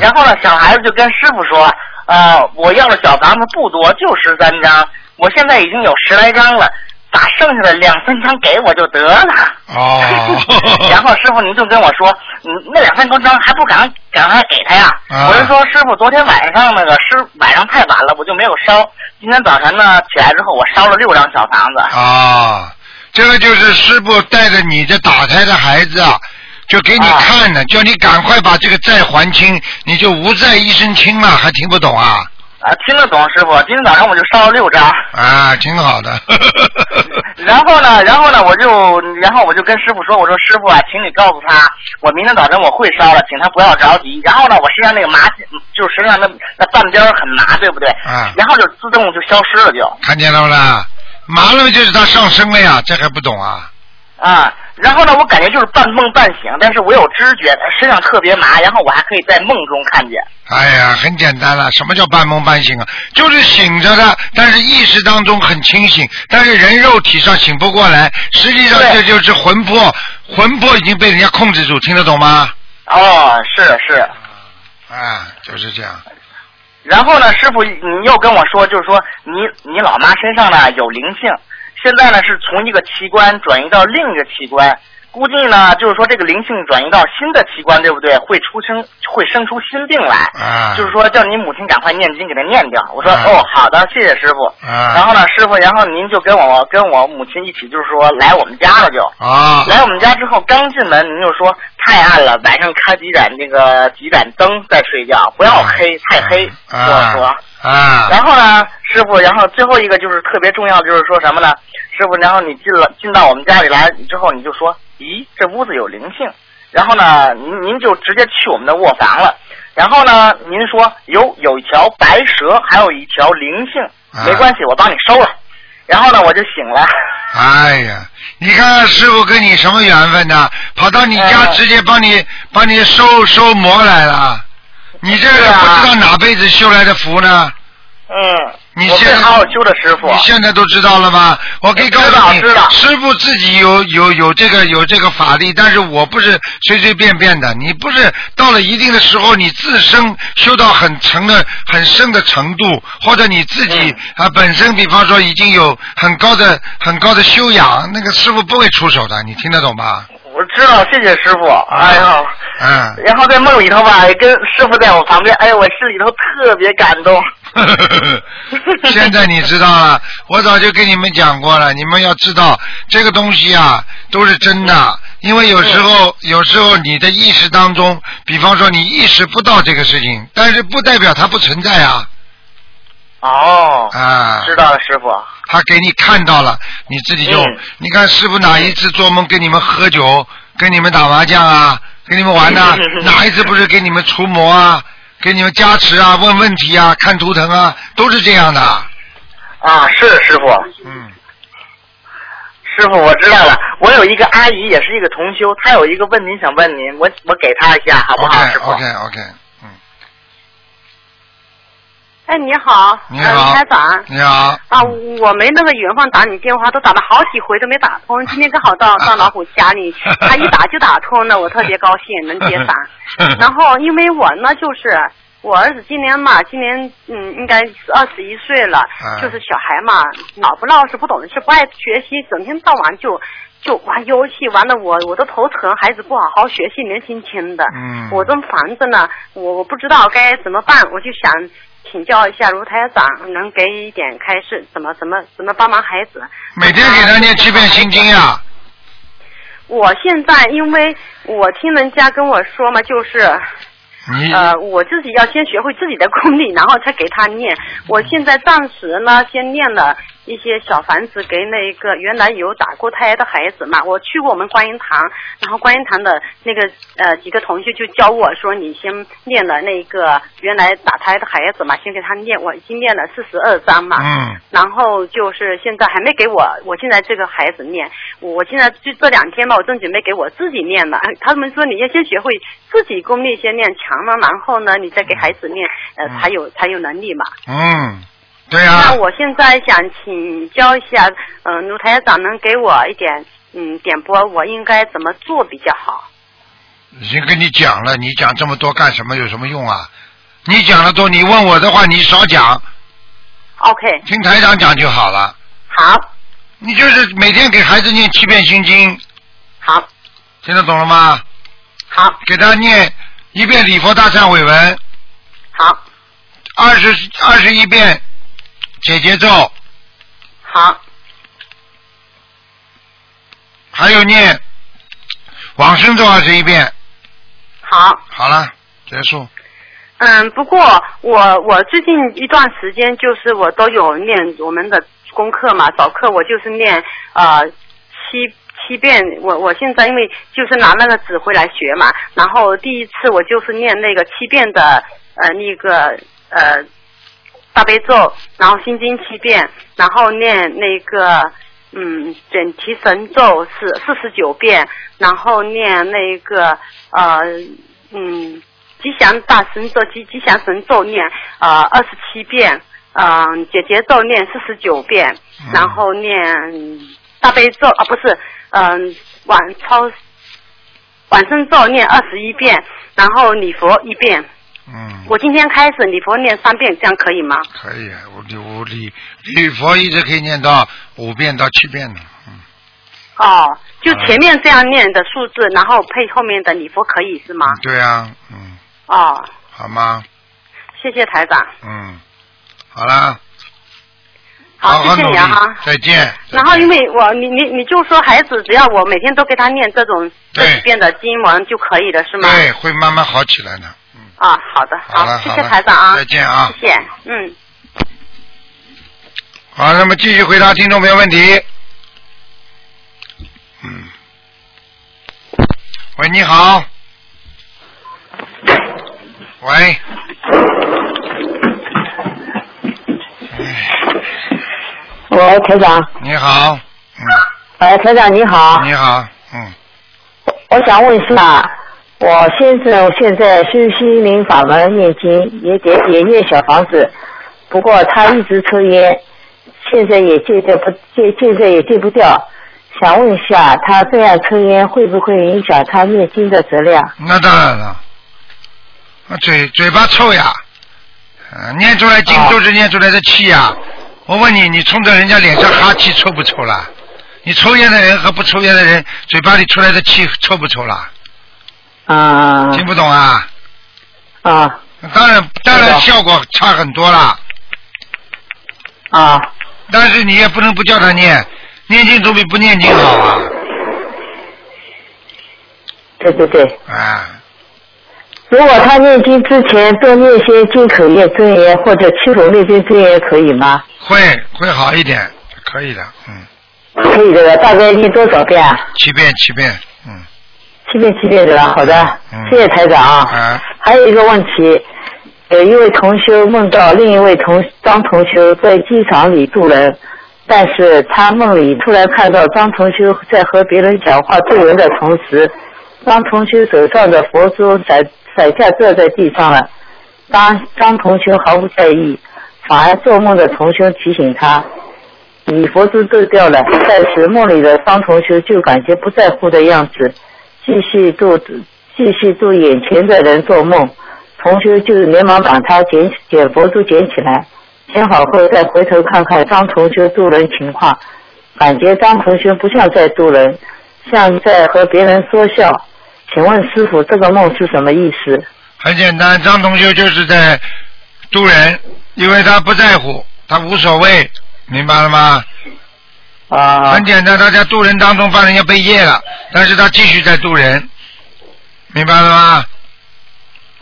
然后呢，小孩子就跟师傅说，呃，我要的小房子不多，就十三张，我现在已经有十来张了。把剩下的两三张给我就得了。哦 然后师傅您就跟我说，嗯，那两三张还不赶赶快给他呀？啊我就说师傅，昨天晚上那个师晚上太晚了，我就没有烧。今天早晨呢起来之后，我烧了六张小房子。啊，这个就是师傅带着你的打胎的孩子啊，就给你啊看呢，叫你赶快把这个债还清，你就无债一身轻了，还听不懂啊？啊，听得懂师傅。今天早上我就烧了六张。啊，挺好的。然后呢，然后呢，我就，然后我就跟师傅说，我说师傅啊，请你告诉他，我明天早晨我会烧了，请他不要着急。然后呢，我身上那个麻，就是身上那那半边很麻，对不对？啊然后就自动就消失了就。看见了不啦？麻了就是它上升了呀，这还不懂啊？啊，然后呢，我感觉就是半梦半醒，但是我有知觉，身上特别麻，然后我还可以在梦中看见。哎呀，很简单了，什么叫半梦半醒啊？就是醒着的，但是意识当中很清醒，但是人肉体上醒不过来，实际上这就是魂魄，魂魄已经被人家控制住，听得懂吗？哦，是是。啊，就是这样。然后呢，师傅，你又跟我说，就是说你你老妈身上呢有灵性，现在呢是从一个器官转移到另一个器官，估计呢就是说这个灵性转移到新的器官，对不对？会出生会生出新病来，啊就是说叫你母亲赶快念经给他念掉。我说、啊哦，好的，谢谢师傅。啊然后呢，师傅，然后您就跟我跟我母亲一起，就是说来我们家了就。啊，来我们家之后，刚进门您就说太暗了，晚上开几盏那个几盏灯再睡觉，不要黑，太黑。啊跟我说。啊，然后呢，师傅，然后最后一个就是特别重要的，就是说什么呢？师傅，然后你进了进到我们家里来之后，你就说，咦，这屋子有灵性。然后呢，您您就直接去我们的卧房了。然后呢，您说有有一条白蛇，还有一条灵性，啊没关系，我帮你收了。然后呢，我就醒了。哎呀，你看看师傅跟你什么缘分呢？跑到你家嗯直接帮你帮你收收魔来了，你这不知道哪辈子修来的福呢？嗯，你现在好好修的师傅你。现在都知道了吗？我可以告诉你师傅自己有有有这个有这个法力，但是我不是随随便便的。你不是到了一定的时候，你自身修到很成的很深的程度，或者你自己嗯啊本身，比方说已经有很高的很高的修养，那个师傅不会出手的，你听得懂吗？我知道，谢谢师傅。哎呀，嗯。然后在梦里头吧，跟师傅在我旁边，哎呦，我心里头特别感动。现在你知道了，我早就跟你们讲过了。你们要知道，这个东西啊都是真的，因为有时候，有时候你的意识当中，比方说你意识不到这个事情，但是不代表它不存在啊哦，啊！知道了，师傅。他给你看到了，你自己就，嗯你看师傅哪一次做梦跟你们喝酒，跟你们打麻将啊，跟你们玩呐、哪一次不是给你们除魔啊，给你们加持啊，问问题啊，看图腾啊，都是这样的。啊，是师傅，嗯，师傅，我知道了。我有一个阿姨，也是一个同修，她有一个问题想问您，我我给她一下，好不好，师傅 OK OK OK，嗯，哎，你好，你好呃、台长。你好，啊，我没那个缘分打你电话，都打了好几回都没打通。今天刚好到 到老虎家里，他一打就打通了，我特别高兴能接上。然后因为我呢，就是我儿子今年嘛，今年嗯应该二十一岁了，嗯就是小孩嘛，老不老实，不懂事，不爱学习，整天到晚就就玩游戏，玩的我我都头疼，孩子不好好学习，年轻轻的。嗯我这房子呢，我我不知道该怎么办，我就想请教一下卢台长，能给一点开示，怎么怎么怎么帮忙孩子？每天给他念七遍心经呀、我现在因为我听人家跟我说嘛，就是你、呃，我自己要先学会自己的功力，然后才给他念。我现在暂时呢，先念了一些小房子给那个原来有打过胎的孩子嘛。我去过我们观音堂，然后观音堂的那个呃几个同学就教我说，你先念了那个原来打胎的孩子嘛，先给他念。我已经念了四十二章嘛。嗯然后就是现在还没给我，我现在这个孩子念，我现在就这两天嘛，我正准备给我自己念了。哎他们说你要先学会自己功力先练强了，然后呢，你再给孩子念，呃，嗯才有才有能力嘛。嗯，对呀、那我现在想请教一下，嗯、卢台长能给我一点嗯点拨，我应该怎么做比较好？已经跟你讲了，你讲这么多干什么？有什么用啊？你讲的多，你问我的话，你少讲，OK，听台长讲就好了。好，你就是每天给孩子念七遍心经，好，听得懂了吗？好，给他念一遍礼佛大忏悔文，好，二十二十一遍解节奏，好，还有念往生咒二十一遍。好。好了，结束。嗯，不过我我最近一段时间就是我都有念我们的功课嘛，早课我就是念呃七七遍，我我现在因为就是拿那个纸回来学嘛，然后第一次我就是念那个七遍的呃那个呃大悲咒，然后心经七遍，然后念那个嗯准提神咒是四十九遍，然后念那个呃嗯。吉祥大神咒、吉吉祥神咒念呃二十七遍，嗯、姐姐咒念四十九遍，然后念大悲咒啊不是，嗯、晚超晚生咒念二十一遍，然后礼佛一遍。嗯，我今天开始礼佛念三遍，这样可以吗？可以，我礼我礼礼佛一直可以念到五遍到七遍的。嗯哦，就前面这样念的数字，然后配后面的礼佛可以是吗？对啊，嗯，哦，好吗？谢谢台长。嗯，好啦，好，谢谢你啊哈。再见。然后因为我你你你就说孩子只要我每天都给他念这种这几遍的经文就可以了是吗？对，会慢慢好起来的。啊，好的，谢谢好了好了台长啊，再见啊谢谢，嗯。好，那么继续回答听众朋友问题。嗯，喂，你好。喂，喂，台长。你好，嗯哎，台长你好。你好，嗯，我想问一下，我先生现在修心灵法门念经，也得也念小房子，不过他一直抽烟，现在也戒掉不戒，现在也戒不掉。想问一下，他这样抽烟会不会影响他念经的质量？那当然了，嘴嘴巴臭呀，念出来经都是念出来的气呀。我问你，你冲着人家脸上哈气臭不臭啦？你抽烟的人和不抽烟的人嘴巴里出来的气臭不臭啦？啊听不懂啊？啊当然，当然效果差很多啦。啊！但是你也不能不叫他念，念经总比不念经好啊！对对对。啊，如果他念经之前多念些金口业真言或者七口内经真言，可以吗？会会好一点，可以的，嗯，可以的，大概念多少遍啊？七遍七遍，嗯，七遍七遍的吧，好的，谢谢台长啊。啊，还有一个问题，有一位同修梦到另一位同张同修在机场里渡人，但是他梦里突然看到张同修在和别人讲话渡人的同时，张同修手上的佛珠散散下掉在地上了。当张同修毫不在意，反而做梦的同修提醒他，你佛珠都掉了。但是梦里的张同修就感觉不在乎的样子，继续度继续度眼前的人做梦。同学就连忙把他捡捡佛珠捡起来，捡好后再回头看看张同学渡人情况，感觉张同学不像在渡人，像在和别人说笑。请问师傅，这个梦是什么意思？很简单，张同学就是在渡人，因为他不在乎，他无所谓，明白了吗？啊。很简单，他在渡人当中帮人家背业了，但是他继续在渡人，明白了吗？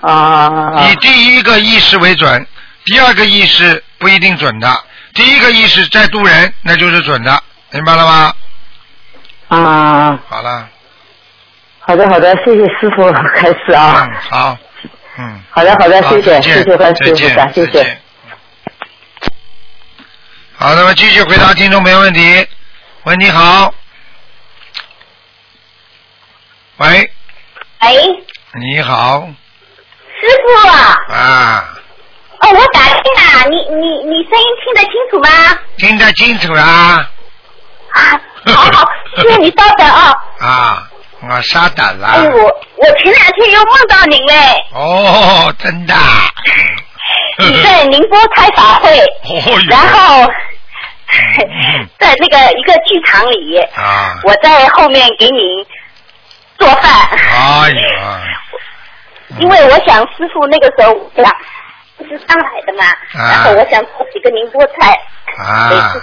啊。以第一个意识为准，第二个意识不一定准的。第一个意识在渡人，那就是准的，明白了吗？啊。好了，好的，好的，谢谢师傅开始啊。嗯，好，嗯。好的，好的，谢谢，谢谢关师再见傅的，谢谢。好，那么继续回答听众朋友问题。喂，你好。喂，喂，你好师傅啊，啊，哦，我打听啊，你你你声音听得清楚吗？听得清楚啦啊，好好，谢谢你稍等啊。啊，我稍等了。哎呦，我我前两天又梦到您嘞，哦，真的。你在宁波开法会，哦然后 在那个一个剧场里，啊，我在后面给你做饭，哎呀，因为我想师傅那个时候呀不是上海的嘛，啊。然后我想做几个宁波菜给啊。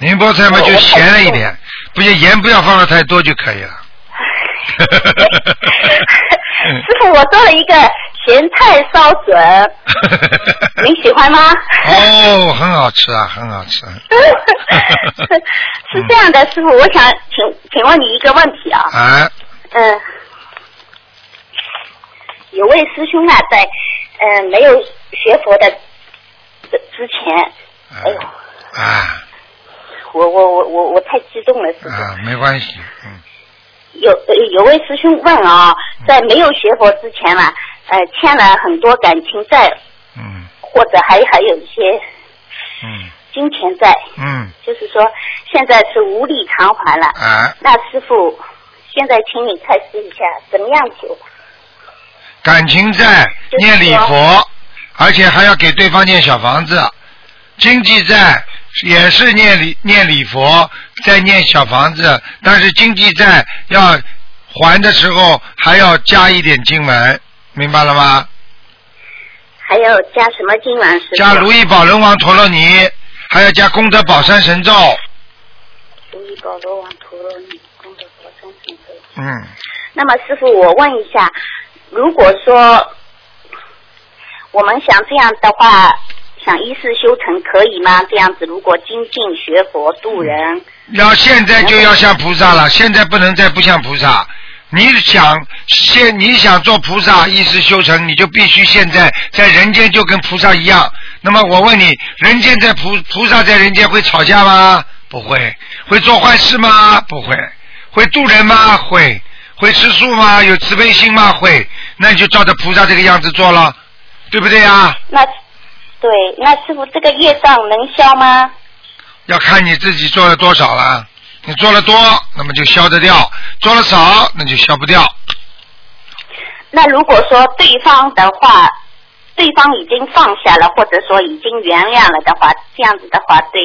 宁波菜嘛就咸了一点，不行盐不要放的太多就可以了。师傅，我做了一个咸菜烧笋，您喜欢吗？哦，很好吃啊，很好吃。是这样的，师傅，我想请请问你一个问题啊。啊，嗯，有位师兄啊，在嗯、呃没有学佛的之之前，哎呦，啊我我我我我太激动了，师傅。啊，没关系，嗯，有呃有位师兄问啊，在没有学佛之前嘛，呃，欠了很多感情债，嗯或者还还有一些嗯金钱债，嗯就是说现在是无力偿还了。啊，那师傅，现在请你开示一下，怎么样求？感情债念礼佛，而且还要给对方念小房子，经济债也是念礼念礼佛，再念小房子，但是经济债要还的时候还要加一点经文，明白了吗？还要加什么经文？师加如意宝轮王陀罗尼，还要加功德宝山神咒，如意宝轮王陀罗尼功德宝山神咒。嗯，那么师傅，我问一下，如果说我们想这样的话，想一世修成可以吗？这样子，如果精进学佛度人，要现在就要像菩萨了，现在不能再不像菩萨。你想现你想做菩萨，一时修成，你就必须现在在人间就跟菩萨一样。那么我问你，人间在菩菩萨在人间会吵架吗？不会。会做坏事吗？不会。会渡人吗？会。会吃素吗？有慈悲心吗？会。那你就照着菩萨这个样子做了，对不对呀？那对，那师傅这个业障能消吗？要看你自己做了多少了。你做了多，那么就消得掉；做了少，那就消不掉。那如果说对方的话，对方已经放下了，或者说已经原谅了的话，这样子的话，对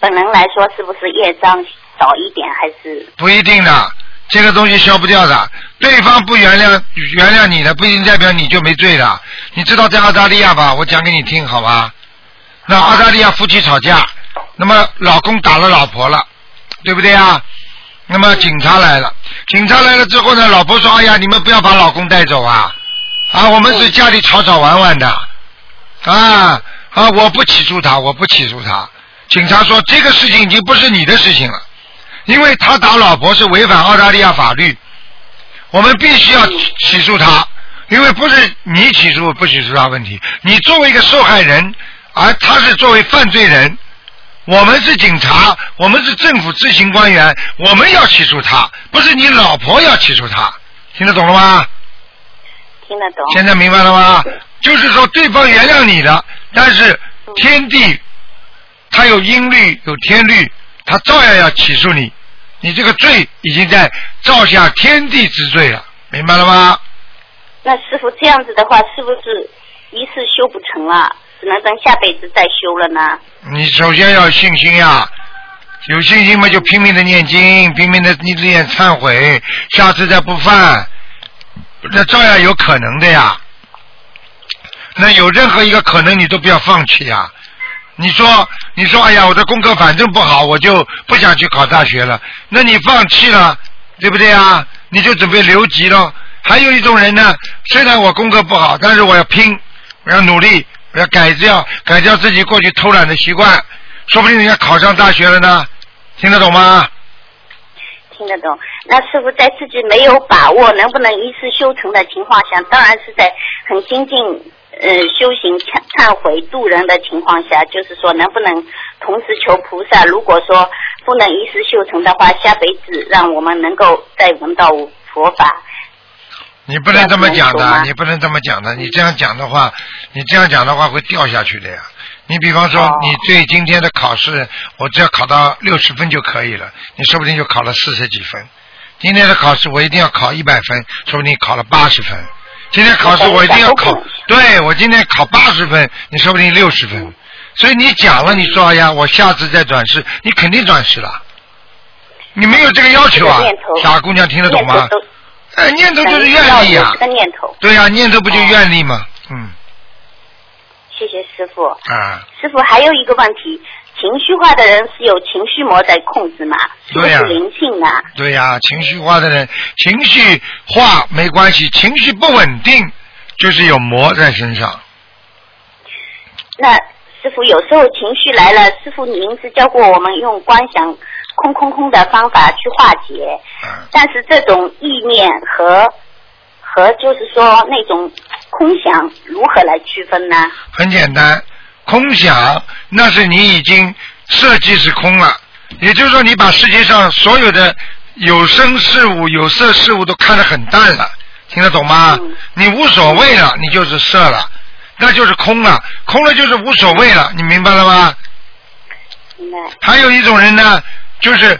本人来说是不是业障少一点，还是不一定的，这个东西消不掉的。对方不原谅原谅你的，不一定代表你就没罪的。你知道在澳大利亚吧？我讲给你听好吧？那澳大利亚夫妻吵架，那么老公打了老婆了，对不对啊？那么警察来了，警察来了之后呢，老婆说：“哎呀，你们不要把老公带走啊！啊，我们是家里吵吵玩玩的，啊啊，我不起诉他，我不起诉他。”警察说：“这个事情已经不是你的事情了，因为他打老婆是违反澳大利亚法律，我们必须要起诉他，因为不是你起诉不起诉他问题，你作为一个受害人，而他是作为犯罪人。”我们是警察，我们是政府执行官员，我们要起诉他，不是你老婆要起诉他，听得懂了吗？听得懂？现在明白了吗？就是说对方原谅你了，但是天地他有阴律有天律，他照样要起诉你，你这个罪已经在造下天地之罪了，明白了吗？那师傅这样子的话，是不是一次修不成了，只能等下辈子再修了呢？你首先要有信心呀、有信心嘛就拼命的念经，拼命的你念忏悔，下次再不犯，那照样有可能的呀。那有任何一个可能你都不要放弃呀。你说，你说，哎呀，我的功课反正不好，我就不想去考大学了。那你放弃了，对不对啊？你就准备留级了。还有一种人呢，虽然我功课不好，但是我要拼，我要努力，要改掉改掉自己过去偷懒的习惯，说不定人家考上大学了呢。听得懂吗？听得懂。那师傅在自己没有把握能不能一世修成的情况下，当然是在很精进呃修行忏忏悔度人的情况下，就是说能不能同时求菩萨，如果说不能一世修成的话，下辈子让我们能够再闻到佛法。你不能这么讲的，你不能这么讲的。你这样讲的话，你这样讲的话会掉下去的呀。你比方说，哦你对今天的考试，我只要考到六十分就可以了，你说不定就考了四十几分。今天的考试我一定要考一百分，说不定考了八十分。今天考试我一定要考，对我今天考八十分，你说不定六十分。所以你讲了，你说哎呀，我下次再转世，你肯定转世了。你没有这个要求啊傻姑娘听得懂吗哎，念头就是愿力啊这。个念头。对呀、念头不就愿力吗？嗯谢谢师傅。啊，师傅还有一个问题，情绪化的人是有情绪魔在控制吗？是不对呀是灵性啊？对呀、情绪化的人，情绪化没关系，情绪不稳定就是有魔在身上。那师傅有时候情绪来了，师傅您是教过我们用观想空空空的方法去化解，啊但是这种意念和和就是说那种空想如何来区分呢？很简单，空想那是你已经设计是空了，也就是说你把世界上所有的有声事物、有色事物都看得很淡了，听得懂吗？你无所谓了，你就是色了，那就是空了，空了就是无所谓了，你明白了吗？明白。还有一种人呢，就是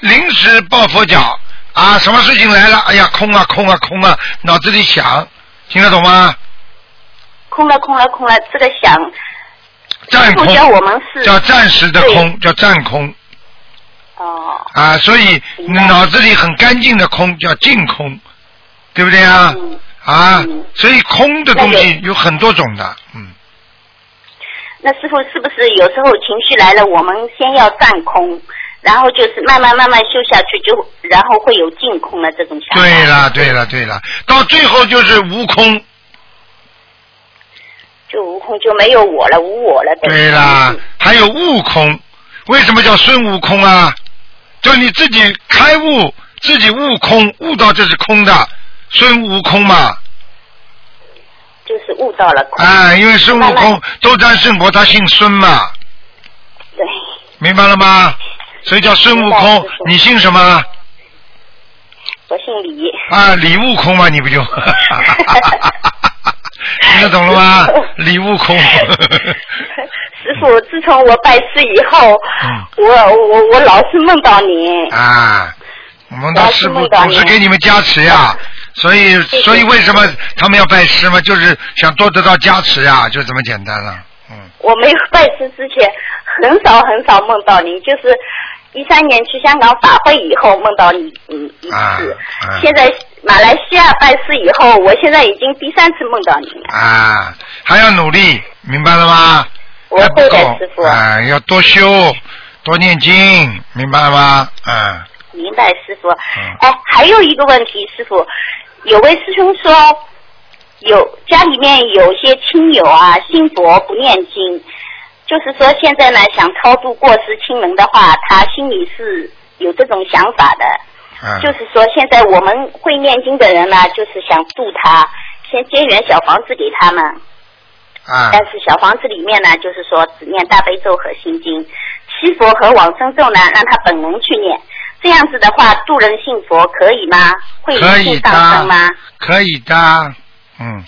临时抱佛脚啊，什么事情来了，哎呀，空啊空啊空啊，脑子里想，听得懂吗？空了空了空了，这个想暂空师傅教我们是叫暂时的空，叫暂空哦，啊，所以脑子里很干净的空叫净空，对不对啊？嗯啊，所以空的东西有很多种的，嗯，那师傅是不是有时候情绪来了，我们先要暂空，然后就是慢慢慢慢修下去，就然后会有净空的这种想法。对了对了对了，到最后就是无空，就无空就没有我了，无我了。对啦，还有悟空，为什么叫孙悟空啊？就你自己开悟，自己悟空，悟到这是空的，孙悟空嘛。就是悟到了空。啊，因为孙悟慢慢空斗战胜佛，他姓孙嘛，对，明白了吗？所以叫孙悟空。你姓什么？我姓李。啊，李悟空嘛，你不就？听得懂了吗？李悟空。师傅，自从我拜师以后，我我我老是梦到你。啊，我们的师傅总是给你们加持呀，所以所以为什么他们要拜师嘛？就是想多得到加持呀，就这么简单了。嗯我没有拜师之前，很少很少梦到你，就是一三年去香港法会以后梦到你嗯一啊次，啊现在马来西亚拜师以后，我现在已经第三次梦到你了。啊，还要努力，明白了吗？我会的，还不够师傅。啊，要多修，多念经，明白了吗？啊，明白，师傅。嗯哎，还有一个问题，师傅，有位师兄说，有家里面有些亲友啊信佛不念经，就是说现在呢想超度过世亲人的话，他心里是有这种想法的。嗯，就是说，现在我们会念经的人呢，就是想度他，先建缘小房子给他们。啊但是小房子里面呢，就是说只念大悲咒和心经，七佛和往生咒呢，让他本人去念。这样子的话，度人信佛可以吗？会可以灵性上升吗的？，可以的，嗯，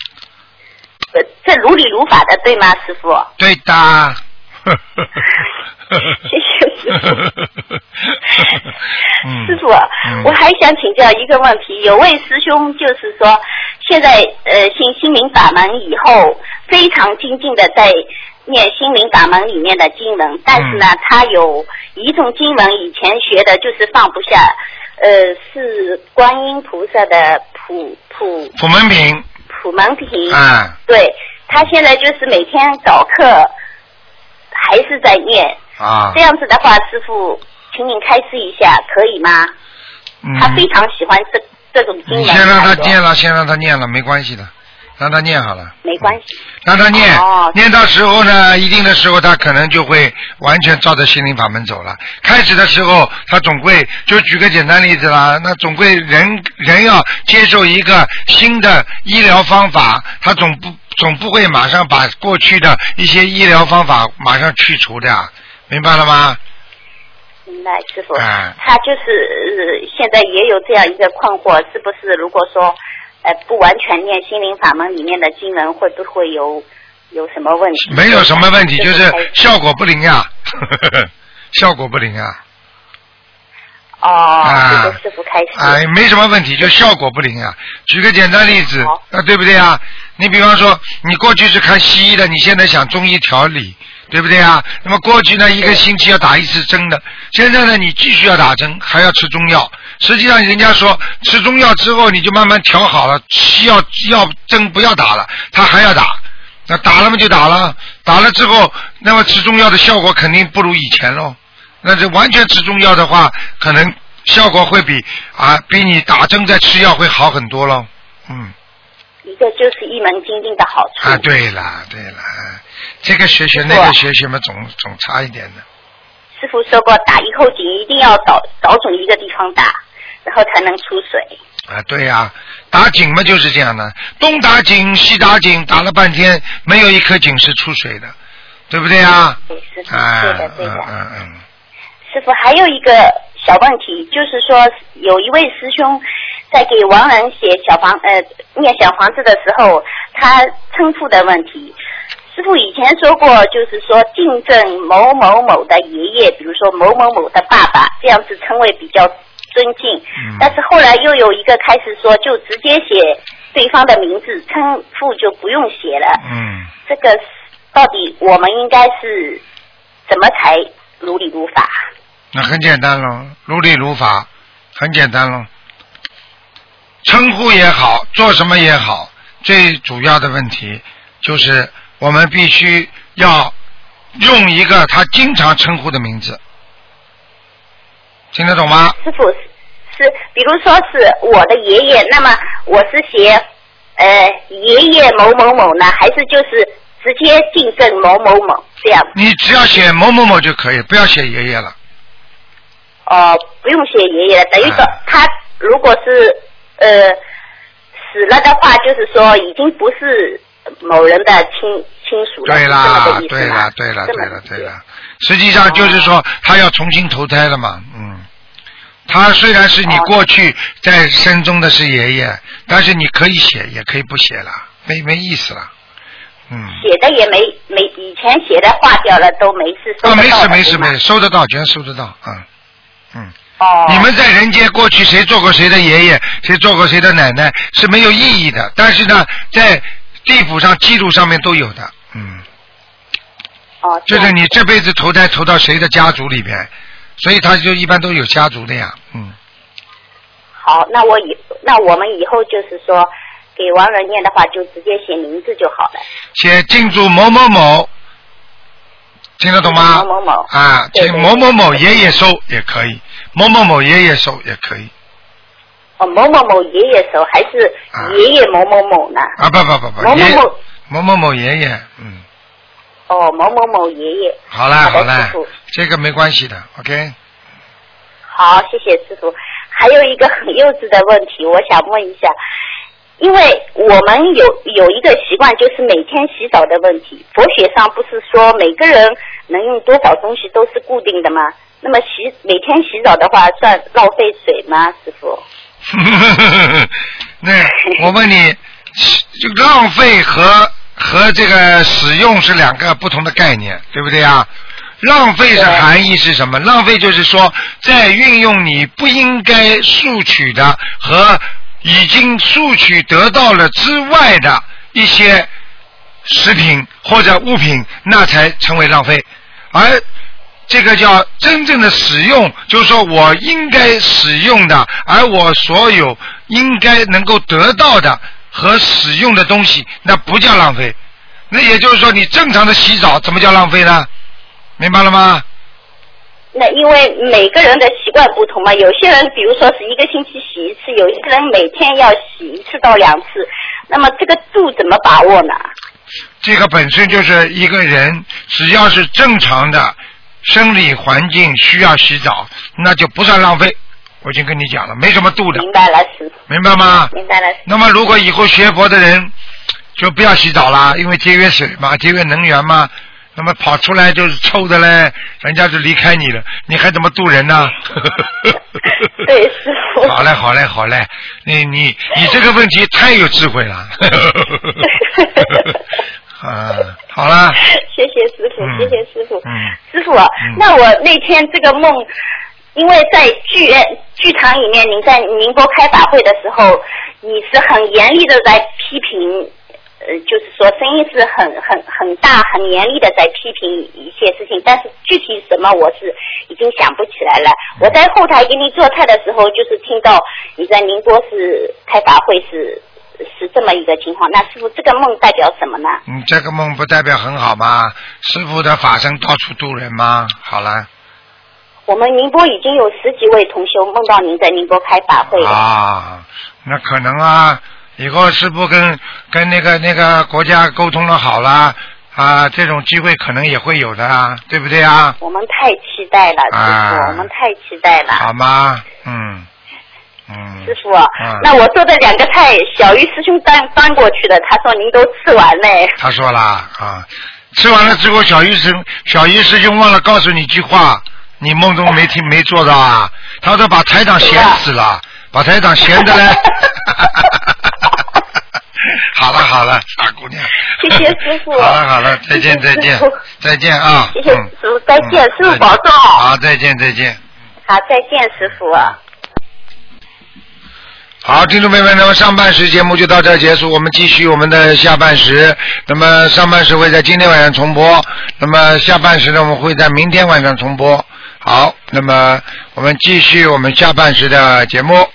呃这如理如法的，对吗，师傅？对的。谢谢。师傅。嗯。师傅，我还想请教一个问题，有位师兄就是说，现在呃信心灵法门以后，非常精进的在念心灵法门里面的经文，但是呢，他有一种经文以前学的就是放不下，呃，是观音菩萨的普普普门品，普门品，嗯对他现在就是每天早课还是在念，啊这，样子的话，师傅，请您开示一下，可以吗？他非嗯，常喜欢这这种经文，你先让他念了，先让他念了，没关系的，让他念好了。没关系。让他念，哦念到时候呢，一定的时候他可能就会完全照着心灵法门走了。开始的时候，他总归就举个简单例子啦，那总归人人要接受一个新的医疗方法，他总不总不会马上把过去的一些医疗方法马上去除的，明白了吗？明白，师傅。啊他就是、呃现在也有这样一个困惑，是不是如果说呃不完全念心灵法门里面的经文，会不会有有什么问题？没有什么问题，就是效果不灵呀，效果不灵啊。哦，啊这个师傅开始。哎，没什么问题，就效果不灵啊。举个简单例子，啊，对不对啊？你比方说，你过去是看西医的，你现在想中医调理，对不对啊？那么过去呢，一个星期要打一次针的，现在呢，你继续要打针，还要吃中药。实际上，人家说吃中药之后，你就慢慢调好了，药药针不要打了，他还要打。那打了嘛就打了，打了之后，那么吃中药的效果肯定不如以前喽。那这完全吃中药的话，可能效果会比啊比你打针再吃药会好很多喽。嗯。一个就是一门精进的好处。啊，对了对了，这个学学那个学学嘛，总总差一点的。师傅说过，打一口井一定要找找准一个地方打，然后才能出水。啊，对呀，打井嘛就是这样的，东打井西打井，打了半天没有一颗井是出水的，对不对啊？对，师傅，啊，对的，对的。嗯嗯师傅还有一个小问题，就是说有一位师兄在给亡人写小房呃念小房子的时候，他称呼的问题。师傅以前说过，就是说敬赠某某某的爷爷，比如说某某某的爸爸，这样子称谓比较尊敬。嗯但是后来又有一个开始说，就直接写对方的名字，称呼就不用写了。嗯，这个到底我们应该是怎么才如理如法？那很简单喽，如理如法，很简单喽。称呼也好，做什么也好，最主要的问题就是我们必须要用一个他经常称呼的名字，听得懂吗？师傅是，比如说是我的爷爷，那么我是写呃爷爷某某某呢，还是就是直接敬赠某某某这样？你只要写某某某就可以，不要写爷爷了。哦、不用写爷爷了，等于说哎他如果是呃死了的话，就是说已经不是某人的亲亲属了，对啦对啦，对啦，对啦，对啦。实际上就是说，他要重新投胎了嘛，嗯。他虽然是你哦过去在生中的是爷爷，但是你可以写，也可以不写了，没没意思了，嗯。写的也没没以前写的划掉了都没事，收啊，没事没事没事，收得到，全收得到，嗯嗯。哦。你们在人间过去谁做过谁的爷爷，谁做过谁的奶奶是没有意义的，但是呢，在地府上记录上面都有的，嗯。哦。就是你这辈子投胎投到谁的家族里边，所以他就一般都有家族的呀，嗯。好，那我以那我们以后就是说给亡人念的话，就直接写名字就好了。写进驻某某某，听得懂吗？某某某啊，请某某某爷爷收也可以，某某某爷爷收也可以哦，某某某爷爷收还是爷爷某某某呢？啊，不不不不，某某爷某某某某爷爷，嗯，哦，某某某爷爷。好啦好啦，这个没关系的，OK。好，谢谢师傅。还有一个很幼稚的问题，我想问一下，因为我们有有一个习惯，就是每天洗澡的问题。佛学上不是说每个人能用多少东西都是固定的吗？那么洗每天洗澡的话，算浪费水吗，师傅？那我问你，就浪费和和这个使用是两个不同的概念，对不对啊？浪费的含义是什么？浪费就是说，在运用你不应该索取的和已经索取得到了之外的一些食品或者物品，那才成为浪费。而这个叫真正的使用，就是说我应该使用的，而我所有应该能够得到的和使用的东西，那不叫浪费。那也就是说，你正常的洗澡怎么叫浪费呢？明白了吗？那因为每个人的习惯不同嘛，有些人比如说是一个星期洗一次，有些人每天要洗一次到两次，那么这个度怎么把握呢？这个本身就是一个人，只要是正常的生理环境需要洗澡，那就不算浪费。我已经跟你讲了，没什么度的，明白了，师傅。明白吗？明白了。那么如果以后学佛的人就不要洗澡啦，因为节约水嘛，节约能源嘛。那么跑出来就是臭的嘞，人家就离开你了，你还怎么渡人呢？对，师傅。好嘞，好嘞，好嘞，你你你这个问题太有智慧了。啊，好了。谢谢师傅，嗯谢谢师傅。嗯。师傅，啊那我那天这个梦，因为在剧院剧场里面，您在宁波开法会的时候，你是很严厉的在批评呃，就是说声音是很很很大、很严厉的在批评一些事情，但是具体什么我是已经想不起来了。我在后台给你做菜的时候，就是听到你在宁波是开法会是是这么一个情况。那师傅，这个梦代表什么呢？嗯，这个梦不代表很好吗？师傅的法身到处渡人吗？好了我们宁波已经有十几位同修梦到您在宁波开法会了。啊，那可能啊，以后师傅跟跟那个那个国家沟通了好了啊，这种机会可能也会有的啊，对不对啊？我们太期待了，师傅，啊我们太期待了。好吗？嗯嗯。师傅，那我做的两个菜，小鱼师兄端端过去的，他说您都吃完嘞。他说啦啊，吃完了之后，小鱼师小鱼师兄忘了告诉你一句话，你梦中没听 没做到啊？他说把台长闲死了，把台长闲的嘞。好了好了，傻姑娘。谢谢师傅。好了好了，再见再见再见啊！谢谢嗯师傅，再见，师傅保重。好，再见再见。好，再见，师傅。好，听众朋友们，那么上半时节目就到这儿结束，我们继续我们的下半时。那么上半时会在今天晚上重播，那么下半时呢，我们会在明天晚上重播。好，那么我们继续我们下半时的节目。